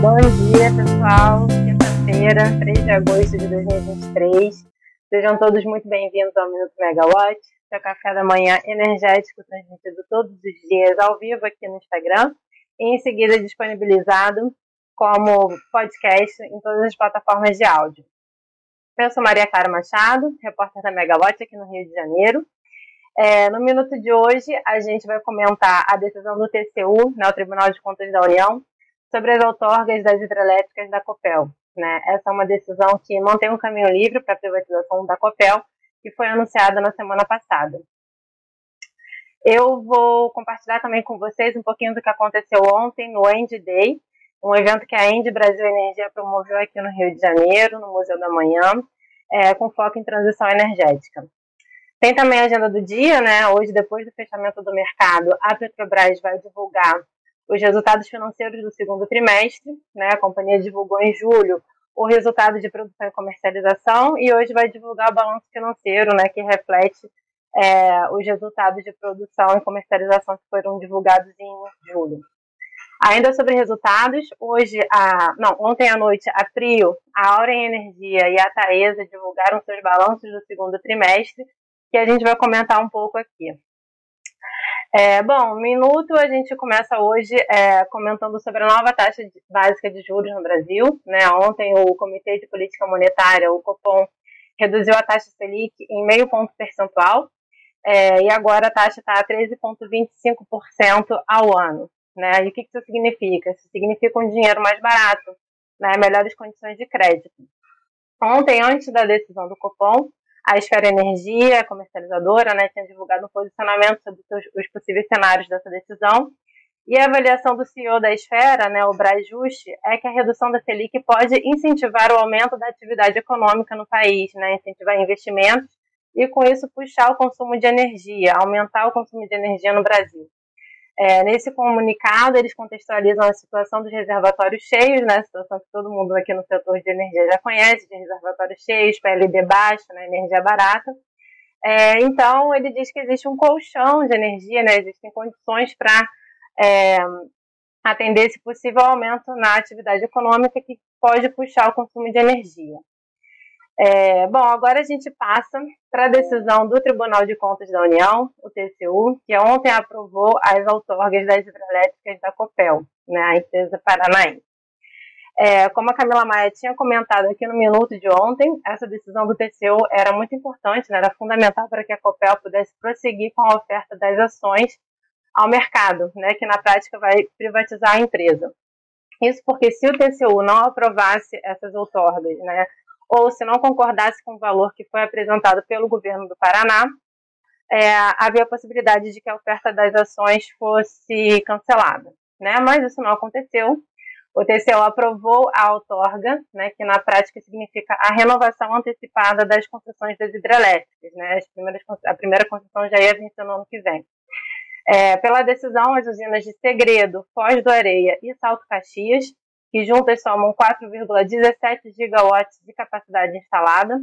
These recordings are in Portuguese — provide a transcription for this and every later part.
Bom dia, pessoal. Quinta-feira, 3 de agosto de 2023. Sejam todos muito bem-vindos ao Minuto Megawatt, seu café da manhã energético transmitido todos os dias ao vivo aqui no Instagram e em seguida disponibilizado como podcast em todas as plataformas de áudio. Eu sou Maria Clara Machado, repórter da Megawatt aqui no Rio de Janeiro. É, no minuto de hoje, a gente vai comentar a decisão do TCU, né, o Tribunal de Contas da União, sobre as outorgas das hidrelétricas da COPEL. Né? Essa é uma decisão que mantém um caminho livre para a privatização da COPEL, que foi anunciada na semana passada. Eu vou compartilhar também com vocês um pouquinho do que aconteceu ontem no End Day, um evento que a End Brasil Energia promoveu aqui no Rio de Janeiro, no Museu da Manhã, é, com foco em transição energética. Tem também a agenda do dia, né? Hoje, depois do fechamento do mercado, a Petrobras vai divulgar os resultados financeiros do segundo trimestre, né? A companhia divulgou em julho o resultado de produção e comercialização e hoje vai divulgar o balanço financeiro, né? Que reflete é, os resultados de produção e comercialização que foram divulgados em julho. Ainda sobre resultados, hoje, a, não, ontem à noite, a Trio, a Auren Energia e a Taesa divulgaram seus balanços do segundo trimestre, que a gente vai comentar um pouco aqui. É, bom, minuto a gente começa hoje é, comentando sobre a nova taxa de, básica de juros no Brasil. Né? Ontem o Comitê de Política Monetária, o Copom, reduziu a taxa Selic em meio ponto percentual é, e agora a taxa está a 13,25% ao ano. Né? E o que isso significa? Isso significa um dinheiro mais barato, né? melhores condições de crédito. Ontem, antes da decisão do Copom, a Esfera Energia, comercializadora, né, tinha divulgado um posicionamento sobre os possíveis cenários dessa decisão. E a avaliação do CEO da Esfera, né, o Brajuste, é que a redução da Selic pode incentivar o aumento da atividade econômica no país, né, incentivar investimentos e, com isso, puxar o consumo de energia, aumentar o consumo de energia no Brasil. É, nesse comunicado, eles contextualizam a situação dos reservatórios cheios, né, situação que todo mundo aqui no setor de energia já conhece, de reservatórios cheios, PLD baixo, né, energia barata. É, então, ele diz que existe um colchão de energia, né, existem condições para é, atender esse possível aumento na atividade econômica que pode puxar o consumo de energia. É, bom, agora a gente passa para a decisão do Tribunal de Contas da União, o TCU, que ontem aprovou as outorgas das hidrelétricas da COPEL, né, a empresa paranaense. É, como a Camila Maia tinha comentado aqui no minuto de ontem, essa decisão do TCU era muito importante, né, era fundamental para que a COPEL pudesse prosseguir com a oferta das ações ao mercado, né, que na prática vai privatizar a empresa. Isso porque se o TCU não aprovasse essas outorgas, né, ou se não concordasse com o valor que foi apresentado pelo governo do Paraná, é, havia a possibilidade de que a oferta das ações fosse cancelada. Né? Mas isso não aconteceu. O TCU aprovou a outorga, né, que na prática significa a renovação antecipada das concessões das hidrelétricas. Né? a primeira concessão já ia vencer no ano que vem. É, pela decisão, as usinas de Segredo, Foz do Areia e Salto Caxias que juntas somam 4,17 gigawatts de capacidade instalada,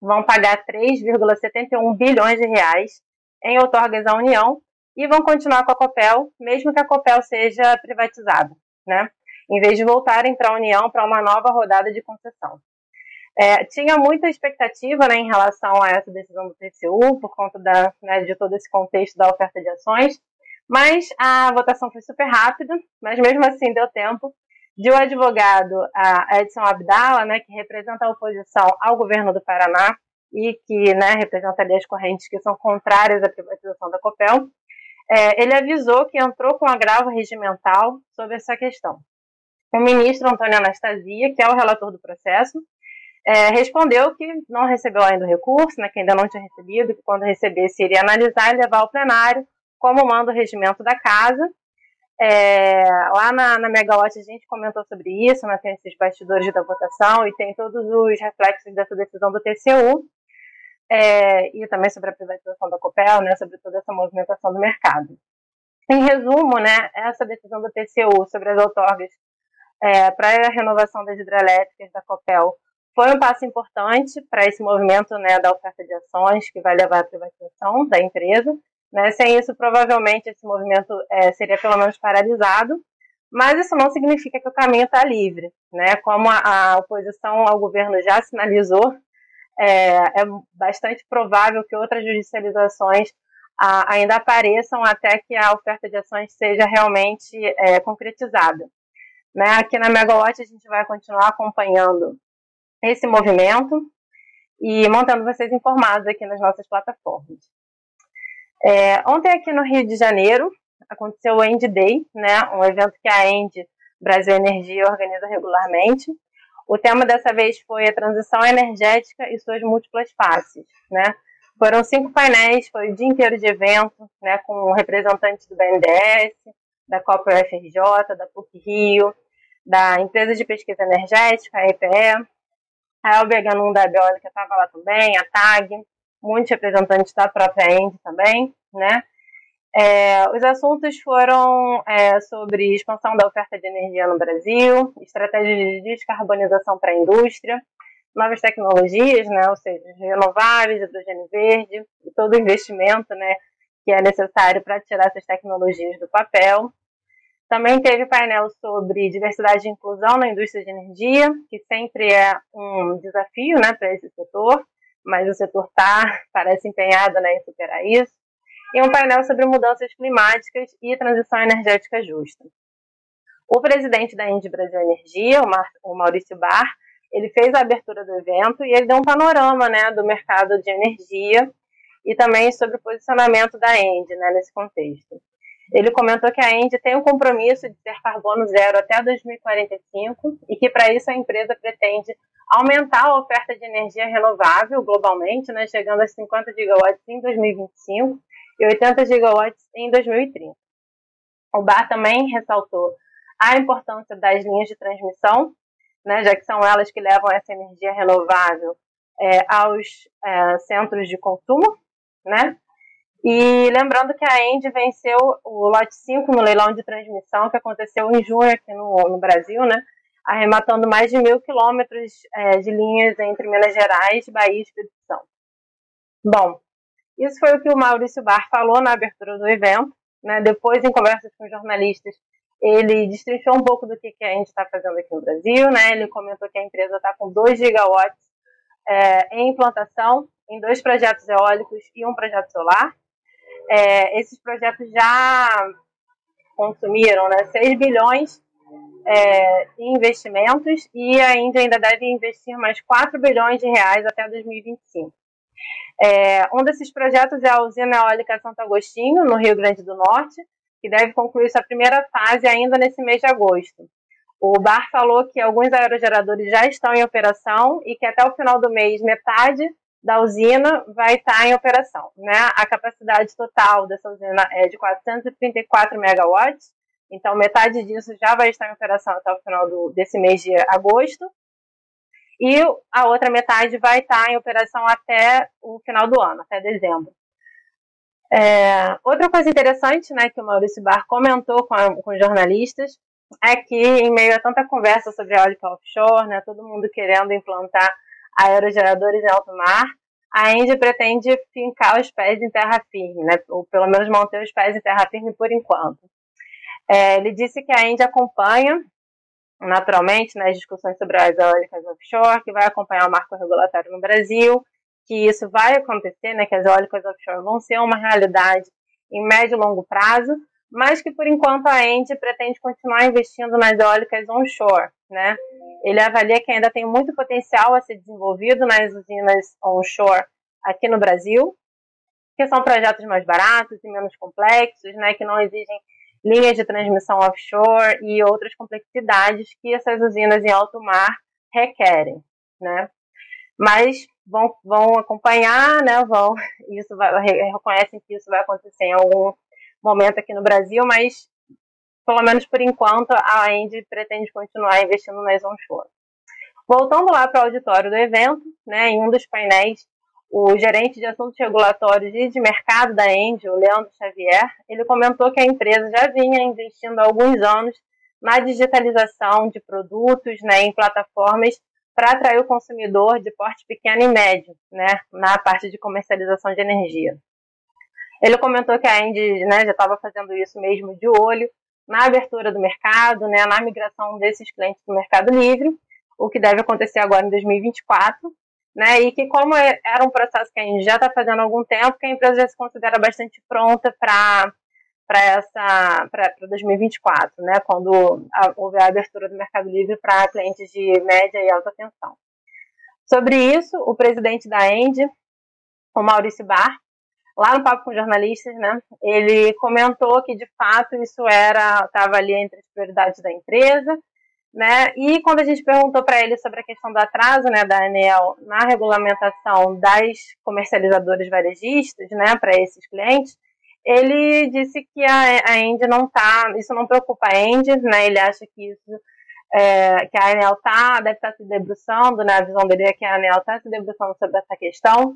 vão pagar 3,71 bilhões de reais em outorgas à União e vão continuar com a Copel, mesmo que a Copel seja privatizada, né? Em vez de voltarem para a União para uma nova rodada de concessão. É, tinha muita expectativa né, em relação a essa decisão do TCU, por conta da, né, de todo esse contexto da oferta de ações, mas a votação foi super rápida, mas mesmo assim deu tempo de um advogado, a Edson Abdala, né, que representa a oposição ao governo do Paraná e que né, representa ali as correntes que são contrárias à privatização da Copel, é, ele avisou que entrou com agravo regimental sobre essa questão. O ministro Antônio Anastasia, que é o relator do processo, é, respondeu que não recebeu ainda o recurso, né, que ainda não tinha recebido, que quando recebesse iria analisar e levar ao plenário, como manda o regimento da casa, é, lá na, na Megawatt a gente comentou sobre isso, né, tem esses bastidores da votação e tem todos os reflexos dessa decisão do TCU é, e também sobre a privatização da Copel, né, sobre toda essa movimentação do mercado. Em resumo, né, essa decisão do TCU sobre as outorgas é, para a renovação das hidrelétricas da Copel foi um passo importante para esse movimento né, da oferta de ações que vai levar à privatização da empresa né? Sem isso, provavelmente, esse movimento é, seria pelo menos paralisado. Mas isso não significa que o caminho está livre, né? Como a, a, oposição ao governo já sinalizou, é, é bastante provável que outras judicializações a, ainda apareçam até que a oferta de ações seja realmente é, concretizada. Né? Aqui na Megawatt a gente vai continuar acompanhando esse movimento e mantendo vocês informados aqui nas nossas plataformas. É, ontem aqui no Rio de Janeiro aconteceu o End Day, né, um evento que a End Brasil Energia organiza regularmente. O tema dessa vez foi a transição energética e suas múltiplas faces, né? Foram cinco painéis, foi o dia inteiro de evento, né, com representantes do BNDES, da COP UFRJ, da PUC Rio, da Empresa de Pesquisa Energética, a EPE, a Elber Ganum da Biólica estava lá também, a TAG, muitos representantes da própria END também, né? É, os assuntos foram é, sobre expansão da oferta de energia no Brasil, estratégias de descarbonização para a indústria, novas tecnologias, né, ou seja, renováveis, hidrogênio verde, e todo o investimento né, que é necessário para tirar essas tecnologias do papel. Também teve painel sobre diversidade e inclusão na indústria de energia, que sempre é um desafio né, para esse setor, mas o setor está, parece empenhado né, em superar isso. E um painel sobre mudanças climáticas e transição energética justa. O presidente da Indy Brasil Energia, o Maurício Bar, ele fez a abertura do evento e ele deu um panorama né, do mercado de energia e também sobre o posicionamento da End né, nesse contexto. Ele comentou que a End tem um compromisso de ter carbono zero até 2045 e que para isso a empresa pretende aumentar a oferta de energia renovável globalmente, né, chegando a 50 gigawatts em 2025 e 80 gigawatts em 2030. O Bar também ressaltou a importância das linhas de transmissão né, já que são elas que levam essa energia renovável é, aos é, centros de consumo, né? E lembrando que a End venceu o lote 5 no leilão de transmissão que aconteceu em junho aqui no, no Brasil, né? Arrematando mais de mil quilômetros é, de linhas entre Minas Gerais, Bahia e Espírito Santo. Bom, isso foi o que o Maurício Bar falou na abertura do evento. Né? Depois, em conversas com jornalistas, ele destrinchou um pouco do que, que a gente está fazendo aqui no Brasil, né? Ele comentou que a empresa está com 2 gigawatts é, em implantação em dois projetos eólicos e um projeto solar. É, esses projetos já consumiram né, 6 bilhões é, em investimentos e ainda, ainda deve investir mais 4 bilhões de reais até 2025. É, um desses projetos é a usina eólica Santo Agostinho, no Rio Grande do Norte, que deve concluir sua primeira fase ainda nesse mês de agosto. O Bar falou que alguns aerogeradores já estão em operação e que até o final do mês metade da usina vai estar em operação. Né? A capacidade total dessa usina é de 434 megawatts, então metade disso já vai estar em operação até o final do, desse mês de agosto. E a outra metade vai estar em operação até o final do ano, até dezembro. É, outra coisa interessante né, que o Maurício Bar comentou com, a, com jornalistas é que, em meio a tanta conversa sobre eólica offshore, né, todo mundo querendo implantar aerogeradores em alto mar, a Indy pretende fincar os pés em terra firme, né, ou pelo menos manter os pés em terra firme por enquanto. É, ele disse que a Indy acompanha, naturalmente, né, discussões sobre as eólicas offshore, que vai acompanhar o marco regulatório no Brasil que isso vai acontecer, né, que as eólicas offshore vão ser uma realidade em médio e longo prazo, mas que por enquanto a Ende pretende continuar investindo nas eólicas onshore, né? Ele avalia que ainda tem muito potencial a ser desenvolvido nas usinas onshore aqui no Brasil, que são projetos mais baratos e menos complexos, né, que não exigem linhas de transmissão offshore e outras complexidades que essas usinas em alto mar requerem, né? Mas vão, vão acompanhar, né? Vão, isso vai, reconhecem que isso vai acontecer em algum momento aqui no Brasil, mas pelo menos por enquanto a Indy pretende continuar investindo nas onshore. Voltando lá para o auditório do evento, né, em um dos painéis, o gerente de assuntos regulatórios e de mercado da Engie, o Leandro Xavier, ele comentou que a empresa já vinha investindo há alguns anos na digitalização de produtos né, em plataformas para atrair o consumidor de porte pequeno e médio, né, na parte de comercialização de energia. Ele comentou que a Indy né, já estava fazendo isso mesmo de olho na abertura do mercado, né, na migração desses clientes para o mercado livre, o que deve acontecer agora em 2024, né, e que como é, era um processo que a gente já está fazendo há algum tempo, que a empresa já se considera bastante pronta para para essa para 2024, né, quando houve a abertura do mercado livre para clientes de média e alta tensão. Sobre isso, o presidente da End, o Maurício Bar, lá no papo com jornalistas, né, ele comentou que de fato isso era estava ali entre as prioridades da empresa, né? E quando a gente perguntou para ele sobre a questão do atraso, né, da ANEL na regulamentação das comercializadoras varejistas, né, para esses clientes, ele disse que a, a não tá, isso não preocupa a End, né? Ele acha que isso é, que a ANEL tá, deve estar tá se debruçando, né? A visão dele é que a ANEL está se debruçando sobre essa questão,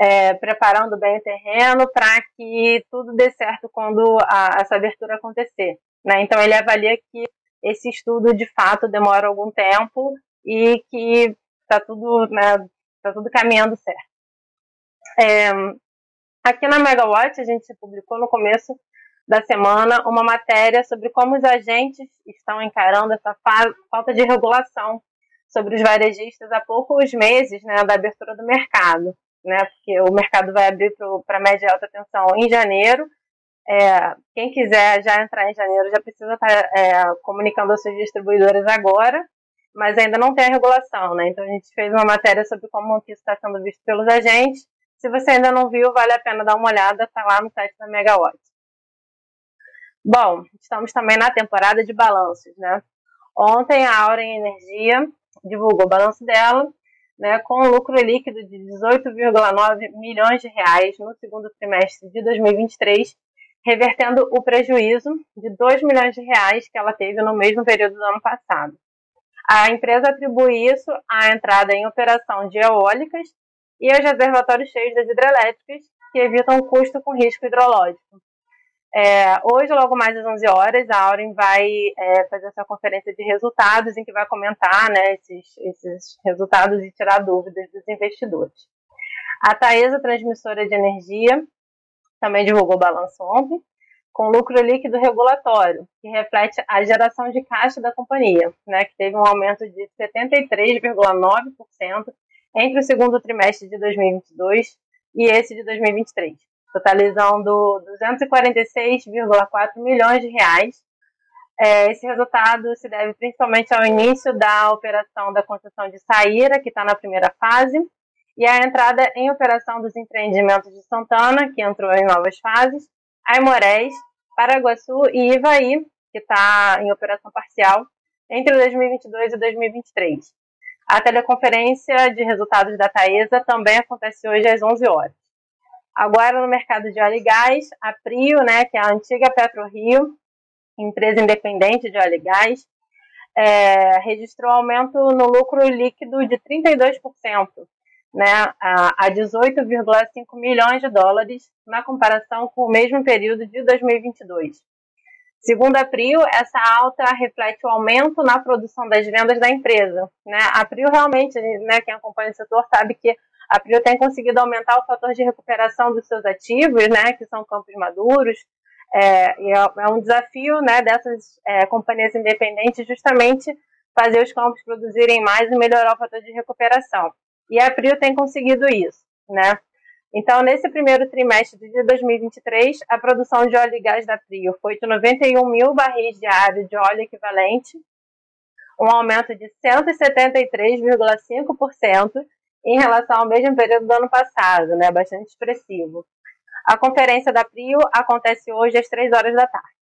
é, preparando bem o terreno para que tudo dê certo quando a, essa abertura acontecer. Né? Então ele avalia que esse estudo de fato demora algum tempo e que está tudo, né, tá tudo caminhando certo. É, Aqui na Megawatt, a gente publicou no começo da semana uma matéria sobre como os agentes estão encarando essa falta de regulação sobre os varejistas há poucos meses né, da abertura do mercado, né, porque o mercado vai abrir para média e alta tensão em janeiro. É, quem quiser já entrar em janeiro já precisa estar tá, é, comunicando às suas distribuidoras agora, mas ainda não tem a regulação. Né? Então a gente fez uma matéria sobre como isso está sendo visto pelos agentes se você ainda não viu, vale a pena dar uma olhada, está lá no site da Megawatt. Bom, estamos também na temporada de balanços, né? Ontem a Auren Energia divulgou o balanço dela, né, com um lucro líquido de 18,9 milhões de reais no segundo trimestre de 2023, revertendo o prejuízo de 2 milhões de reais que ela teve no mesmo período do ano passado. A empresa atribui isso à entrada em operação de eólicas e os reservatórios cheios das hidrelétricas, que evitam custo com risco hidrológico. É, hoje, logo mais às 11 horas, a Auren vai é, fazer essa conferência de resultados em que vai comentar né, esses, esses resultados e tirar dúvidas dos investidores. A Taesa, transmissora de energia, também divulgou o balanço ontem, com lucro líquido regulatório, que reflete a geração de caixa da companhia, né, que teve um aumento de 73,9% entre o segundo trimestre de 2022 e esse de 2023, totalizando 246,4 milhões de reais. É, esse resultado se deve principalmente ao início da operação da concessão de Saíra, que está na primeira fase, e à entrada em operação dos empreendimentos de Santana, que entrou em novas fases, Aimorés, Paraguaçu e Ivaí, que está em operação parcial, entre 2022 e 2023. A teleconferência de resultados da Taesa também acontece hoje às 11 horas. Agora, no mercado de óleo e gás, a Prio, né, que é a antiga PetroRio, empresa independente de óleo e gás, é, registrou aumento no lucro líquido de 32%, né, a, a 18,5 milhões de dólares, na comparação com o mesmo período de 2022. Segundo a Prio, essa alta reflete o aumento na produção das vendas da empresa. Né? A Prio realmente, né, quem acompanha o setor sabe que a Prio tem conseguido aumentar o fator de recuperação dos seus ativos, né, que são campos maduros, é, e é, é um desafio né, dessas é, companhias independentes justamente fazer os campos produzirem mais e melhorar o fator de recuperação. E a Prio tem conseguido isso. Né? Então, nesse primeiro trimestre de 2023, a produção de óleo e gás da Prio foi de 91 mil barris diários de óleo equivalente, um aumento de 173,5% em relação ao mesmo período do ano passado, né, bastante expressivo. A conferência da Prio acontece hoje às 3 horas da tarde.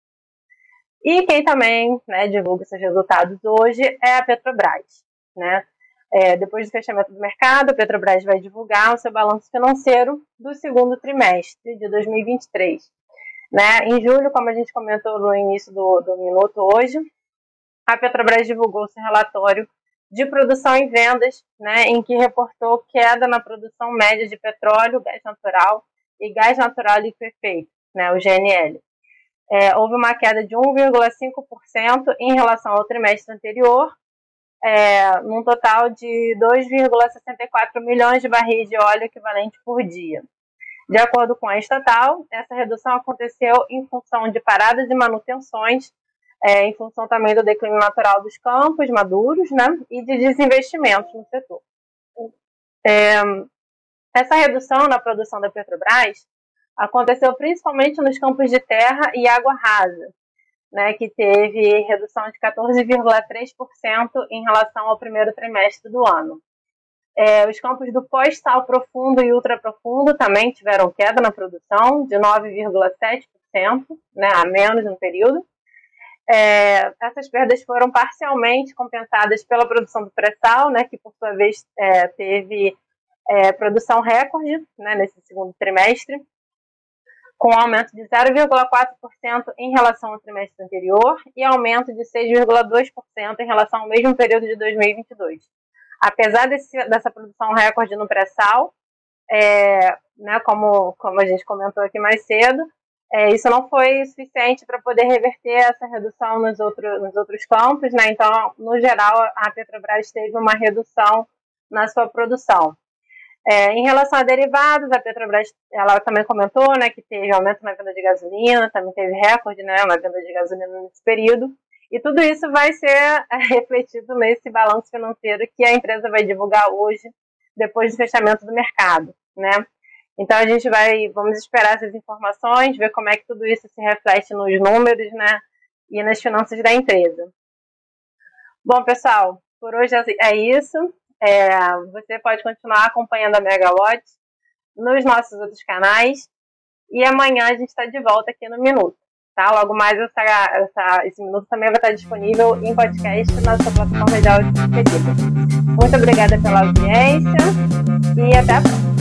E quem também né, divulga seus resultados hoje é a Petrobras. Né? É, depois do fechamento do mercado, a Petrobras vai divulgar o seu balanço financeiro do segundo trimestre de 2023. Né? Em julho, como a gente comentou no início do, do minuto hoje, a Petrobras divulgou seu relatório de produção e vendas, né, em que reportou queda na produção média de petróleo, gás natural e gás natural liquefeito, né, o GNL. É, houve uma queda de 1,5% em relação ao trimestre anterior, é, num total de 2,64 milhões de barris de óleo equivalente por dia. De acordo com a estatal, essa redução aconteceu em função de paradas e manutenções, é, em função também do declínio natural dos campos maduros né, e de desinvestimentos no setor. É, essa redução na produção da Petrobras aconteceu principalmente nos campos de terra e água rasa, né, que teve redução de 14,3% em relação ao primeiro trimestre do ano. É, os campos do pós-sal profundo e ultraprofundo também tiveram queda na produção de 9,7%, né, a menos no período. É, essas perdas foram parcialmente compensadas pela produção do pré-sal, né, que por sua vez é, teve é, produção recorde né, nesse segundo trimestre, com aumento de 0,4% em relação ao trimestre anterior e aumento de 6,2% em relação ao mesmo período de 2022. Apesar desse, dessa produção recorde no pré-sal, é, né, como, como a gente comentou aqui mais cedo, é, isso não foi suficiente para poder reverter essa redução nos, outro, nos outros campos, né? Então, no geral, a Petrobras teve uma redução na sua produção. É, em relação a derivados, a Petrobras ela também comentou né, que teve aumento na venda de gasolina, também teve recorde né, na venda de gasolina nesse período. E tudo isso vai ser é, refletido nesse balanço financeiro que a empresa vai divulgar hoje, depois do fechamento do mercado. Né? Então a gente vai, vamos esperar essas informações, ver como é que tudo isso se reflete nos números né, e nas finanças da empresa. Bom, pessoal, por hoje é isso. É, você pode continuar acompanhando a Megawatt nos nossos outros canais. E amanhã a gente está de volta aqui no Minuto. Tá? Logo mais essa, essa, esse minuto também vai estar disponível em podcast na sua plataforma de áudio. Muito obrigada pela audiência e até a próxima.